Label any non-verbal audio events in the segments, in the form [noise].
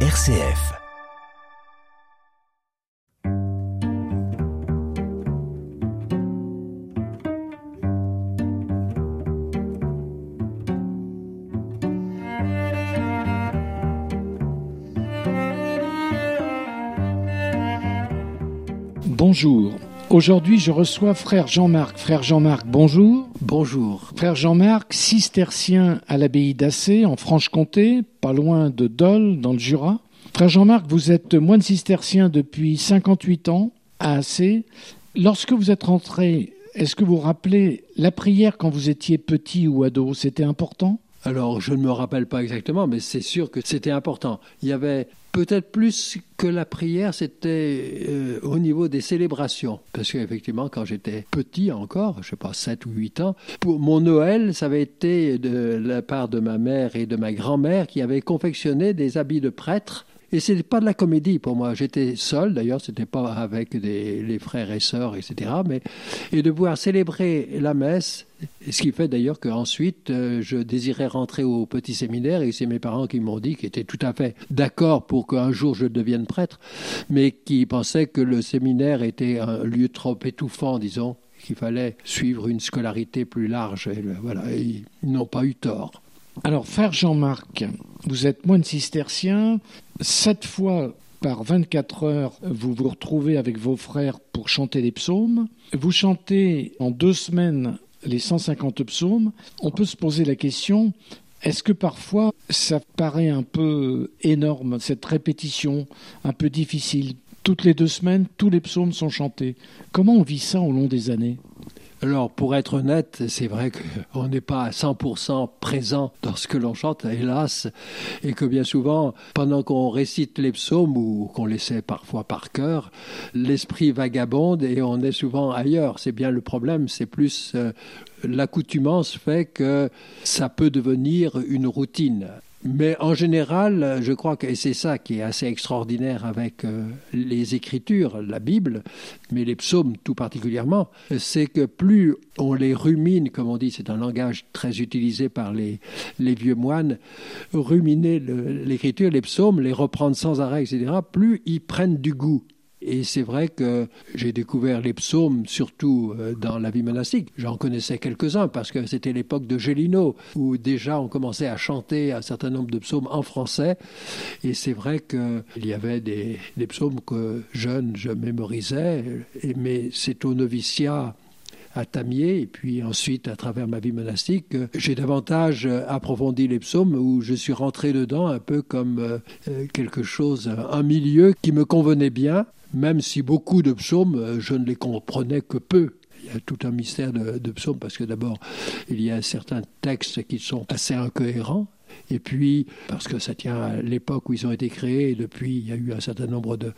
RCF. Bonjour. Aujourd'hui, je reçois frère Jean-Marc. Frère Jean-Marc, bonjour. Bonjour. Frère Jean-Marc, cistercien à l'abbaye d'Assé, en Franche-Comté, pas loin de Dole, dans le Jura. Frère Jean-Marc, vous êtes moine cistercien depuis 58 ans à Assé. Lorsque vous êtes rentré, est-ce que vous vous rappelez la prière quand vous étiez petit ou ado? C'était important? Alors, je ne me rappelle pas exactement, mais c'est sûr que c'était important. Il y avait peut-être plus que la prière, c'était euh, au niveau des célébrations. Parce qu'effectivement, quand j'étais petit encore, je sais pas, 7 ou 8 ans, pour mon Noël, ça avait été de la part de ma mère et de ma grand-mère qui avaient confectionné des habits de prêtre et ce n'était pas de la comédie pour moi. J'étais seul, d'ailleurs, ce n'était pas avec les frères et sœurs, etc. Mais, et de pouvoir célébrer la messe, ce qui fait d'ailleurs qu'ensuite, euh, je désirais rentrer au petit séminaire, et c'est mes parents qui m'ont dit qu'ils étaient tout à fait d'accord pour qu'un jour je devienne prêtre, mais qui pensaient que le séminaire était un lieu trop étouffant, disons, qu'il fallait suivre une scolarité plus large. Et voilà, ils n'ont pas eu tort. Alors, frère Jean-Marc, vous êtes moine cistercien. Sept fois par 24 heures, vous vous retrouvez avec vos frères pour chanter les psaumes. Vous chantez en deux semaines les 150 psaumes. On peut se poser la question, est-ce que parfois ça paraît un peu énorme, cette répétition, un peu difficile? Toutes les deux semaines, tous les psaumes sont chantés. Comment on vit ça au long des années? Alors, pour être honnête, c'est vrai qu'on [laughs] n'est pas à 100% présent dans ce que l'on chante, hélas, et que bien souvent, pendant qu'on récite les psaumes ou qu'on les sait parfois par cœur, l'esprit vagabonde et on est souvent ailleurs. C'est bien le problème, c'est plus euh, l'accoutumance fait que ça peut devenir une routine. Mais en général, je crois que c'est ça qui est assez extraordinaire avec euh, les Écritures, la Bible, mais les psaumes tout particulièrement, c'est que plus on les rumine, comme on dit, c'est un langage très utilisé par les, les vieux moines, ruminer l'Écriture, les psaumes, les reprendre sans arrêt, etc., plus ils prennent du goût. Et c'est vrai que j'ai découvert les psaumes surtout euh, dans la vie monastique. J'en connaissais quelques-uns parce que c'était l'époque de Gélino où déjà on commençait à chanter un certain nombre de psaumes en français. Et c'est vrai qu'il y avait des, psaumes que jeune je mémorisais, mais c'est au noviciat à Tamier et puis ensuite à travers ma vie monastique, j'ai davantage approfondi les psaumes où je suis rentré dedans un peu comme euh, quelque chose, un milieu qui me convenait bien même si beaucoup de psaumes, euh, je ne les comprenais que peu. Il y a tout un mystère de, de psaumes parce que d'abord, il y a certains textes qui sont assez incohérents. Et puis, parce que ça tient à l'époque où ils ont été créés, et depuis, il y a eu un certain nombre de,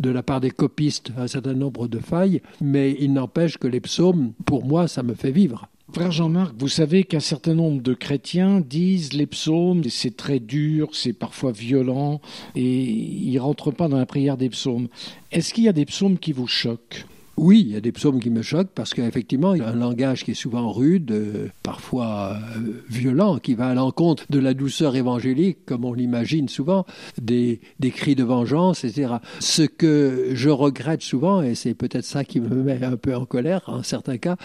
de la part des copistes, un certain nombre de failles, mais il n'empêche que les psaumes, pour moi, ça me fait vivre. Frère Jean-Marc, vous savez qu'un certain nombre de chrétiens disent les psaumes, c'est très dur, c'est parfois violent, et ils rentrent pas dans la prière des psaumes. Est-ce qu'il y a des psaumes qui vous choquent? Oui, il y a des psaumes qui me choquent parce qu'effectivement, il y a un langage qui est souvent rude, euh, parfois euh, violent, qui va à l'encontre de la douceur évangélique, comme on l'imagine souvent, des, des, cris de vengeance, etc. Ce que je regrette souvent, et c'est peut-être ça qui me met un peu en colère en certains cas,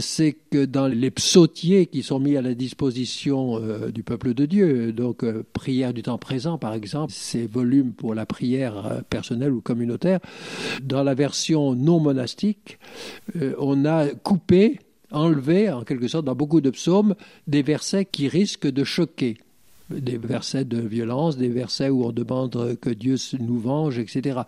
c'est que dans les psautiers qui sont mis à la disposition euh, du peuple de Dieu, donc prière du temps présent par exemple, ces volumes pour la prière personnelle ou communautaire, dans la version non monastique, euh, on a coupé, enlevé, en quelque sorte, dans beaucoup de psaumes, des versets qui risquent de choquer des versets de violence, des versets où on demande que Dieu nous venge, etc.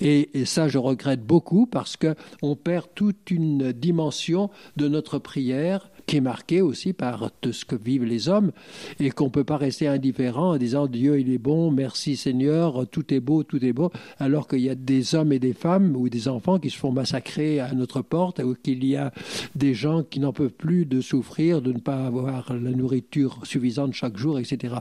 Et, et ça, je regrette beaucoup parce que on perd toute une dimension de notre prière qui est marqué aussi par tout ce que vivent les hommes et qu'on ne peut pas rester indifférent en disant Dieu il est bon, merci Seigneur, tout est beau, tout est beau, alors qu'il y a des hommes et des femmes ou des enfants qui se font massacrer à notre porte ou qu'il y a des gens qui n'en peuvent plus de souffrir, de ne pas avoir la nourriture suffisante chaque jour, etc.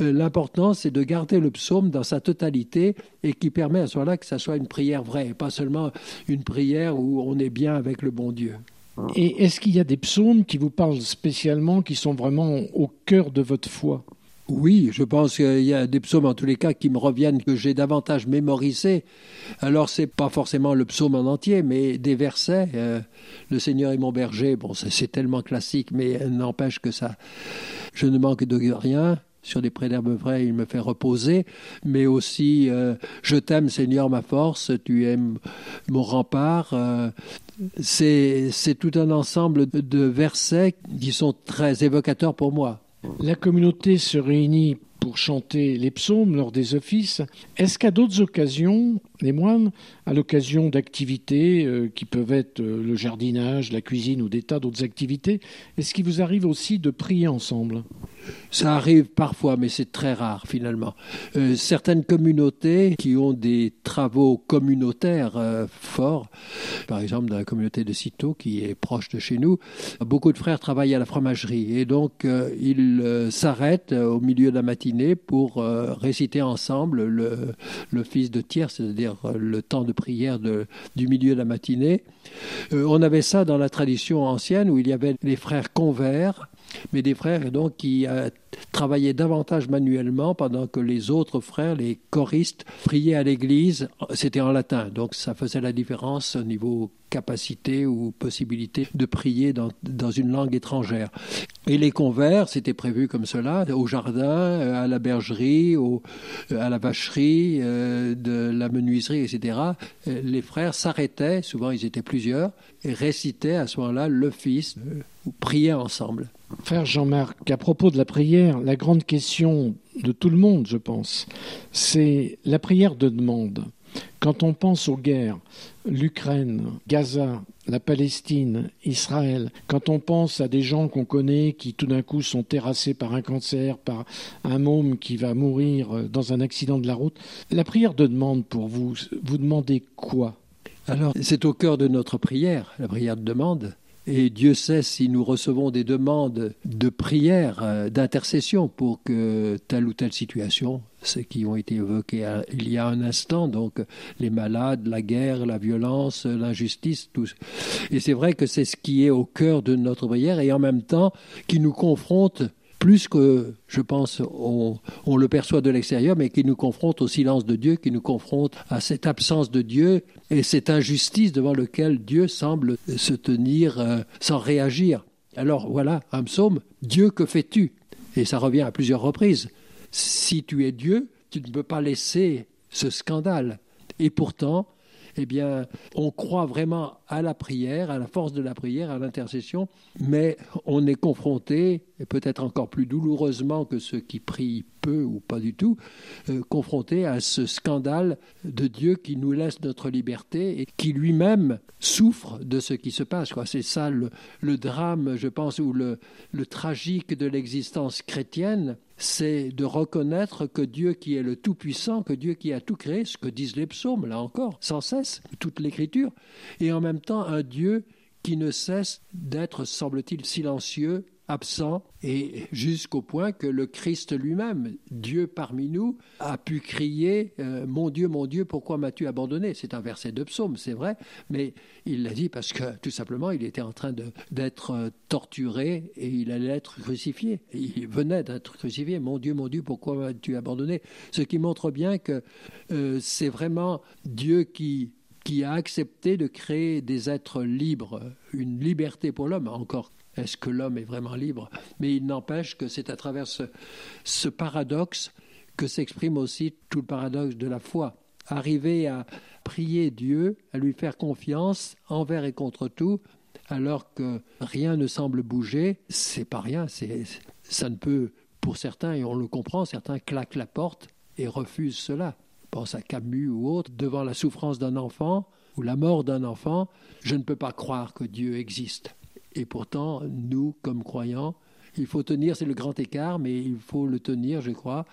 Euh, l'important c'est de garder le psaume dans sa totalité et qui permet à ce moment-là que ça soit une prière vraie, pas seulement une prière où on est bien avec le bon Dieu. Et est-ce qu'il y a des psaumes qui vous parlent spécialement, qui sont vraiment au cœur de votre foi? Oui, je pense qu'il y a des psaumes en tous les cas qui me reviennent que j'ai davantage mémorisé. Alors c'est pas forcément le psaume en entier, mais des versets. Euh, le Seigneur est mon berger. Bon, c'est tellement classique, mais n'empêche que ça, je ne manque de rien. Sur des prés d'herbes vraies, il me fait reposer, mais aussi euh, Je t'aime, Seigneur, ma force, tu es mon rempart. Euh, c'est tout un ensemble de versets qui sont très évocateurs pour moi. La communauté se réunit pour chanter les psaumes lors des offices. Est-ce qu'à d'autres occasions, les moines, à l'occasion d'activités euh, qui peuvent être le jardinage, la cuisine ou des tas d'autres activités, est-ce qu'il vous arrive aussi de prier ensemble? Ça arrive parfois, mais c'est très rare finalement. Euh, certaines communautés qui ont des travaux communautaires euh, forts, par exemple dans la communauté de Citeaux qui est proche de chez nous, beaucoup de frères travaillent à la fromagerie et donc euh, ils s'arrêtent au milieu de la matinée pour réciter ensemble l'office de tiers, c'est-à-dire le temps de prière du milieu de la matinée. on avait ça dans la tradition ancienne où il y avait les frères convers mais des frères donc qui euh, travaillaient davantage manuellement pendant que les autres frères, les choristes, priaient à l'église. C'était en latin, donc ça faisait la différence au niveau capacité ou possibilité de prier dans, dans une langue étrangère. Et les convers, c'était prévu comme cela, au jardin, euh, à la bergerie, euh, à la vacherie, de la menuiserie, etc. Les frères s'arrêtaient, souvent ils étaient plusieurs, et récitaient à ce moment-là l'office, ou priaient ensemble. Frère Jean-Marc, à propos de la prière, la grande question de tout le monde, je pense, c'est la prière de demande. Quand on pense aux guerres, l'Ukraine, Gaza, la Palestine, Israël, quand on pense à des gens qu'on connaît qui tout d'un coup sont terrassés par un cancer, par un môme qui va mourir dans un accident de la route, la prière de demande pour vous, vous demandez quoi? Alors, c'est au cœur de notre prière, la prière de demande. Et Dieu sait si nous recevons des demandes de prière, euh, d'intercession pour que telle ou telle situation, ce qui ont été évoqués il y a un instant, donc les malades, la guerre, la violence, l'injustice, tout. Et c'est vrai que c'est ce qui est au cœur de notre prière et en même temps qui nous confronte plus que, je pense, on, le perçoit de l'extérieur, mais qui nous confronte au silence de Dieu, qui nous confronte à cette absence de Dieu et cette injustice devant laquelle Dieu semble se tenir euh, sans réagir. Alors voilà, un psaume, Dieu, que fais-tu? Et ça revient à plusieurs reprises. Si tu es Dieu, tu ne peux pas laisser ce scandale. Et pourtant, eh bien, on croit vraiment à la prière, à la force de la prière, à l'intercession, mais on est confronté, et peut-être encore plus douloureusement que ceux qui prient peu ou pas du tout, euh, confronté à ce scandale de Dieu qui nous laisse notre liberté et qui lui-même souffre de ce qui se passe. C'est ça le, drame, je pense, ou le tragique de l'existence chrétienne c'est de reconnaître que Dieu qui est le Tout-Puissant, que Dieu qui a tout créé, ce que disent les psaumes, là encore, sans cesse, toute l'écriture, et en même temps un Dieu qui ne cesse d'être, semble-t-il, silencieux absent, et jusqu'au point que le Christ lui-même, Dieu parmi nous, a pu crier euh, Mon Dieu, mon Dieu, pourquoi m'as-tu abandonné? C'est un verset de psaume, c'est vrai, mais il l'a dit parce que tout simplement il était en train d'être euh, torturé et il allait être crucifié. Il venait d'être crucifié. Mon Dieu, mon Dieu, pourquoi m'as-tu abandonné? Ce qui montre bien que euh, c'est vraiment Dieu qui qui a accepté de créer des êtres libres, une liberté pour l'homme, encore est-ce que l'homme est vraiment libre? Mais il n'empêche que c'est à travers ce, paradoxe que s'exprime aussi tout le paradoxe de la foi. Arriver à prier Dieu, à lui faire confiance envers et contre tout, alors que rien ne semble bouger, c'est pas rien. ça ne peut, pour certains, et on le comprend, certains claquent la porte et refusent cela. Pense à Camus ou autre, devant la souffrance d'un enfant ou la mort d'un enfant, je ne peux pas croire que Dieu existe. Et pourtant, nous, comme croyants, il faut tenir, c'est le grand écart, mais il faut le tenir, je crois.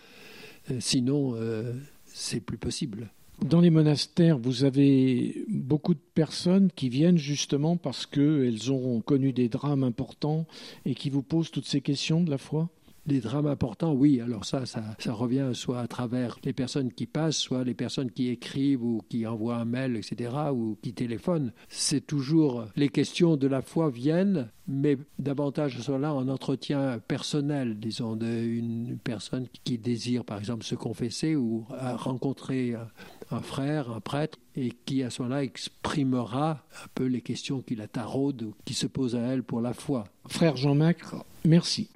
Euh, sinon, euh, c'est plus possible. Dans les monastères, vous avez beaucoup de personnes qui viennent justement parce qu'elles ont connu des drames importants et qui vous posent toutes ces questions de la foi? Des drames importants, oui. Alors ça, ça, revient soit à travers les personnes qui passent, soit les personnes qui écrivent ou qui envoient un mail, etc., ou qui téléphonent. C'est toujours les questions de la foi viennent, mais davantage cela en entretien personnel, disons, d'une personne qui désire, par exemple, se confesser ou rencontrer un frère, un prêtre, et qui à ce moment-là exprimera un peu les questions qui la taraudent ou qui se posent à elle pour la foi. Frère Jean-Macre, merci.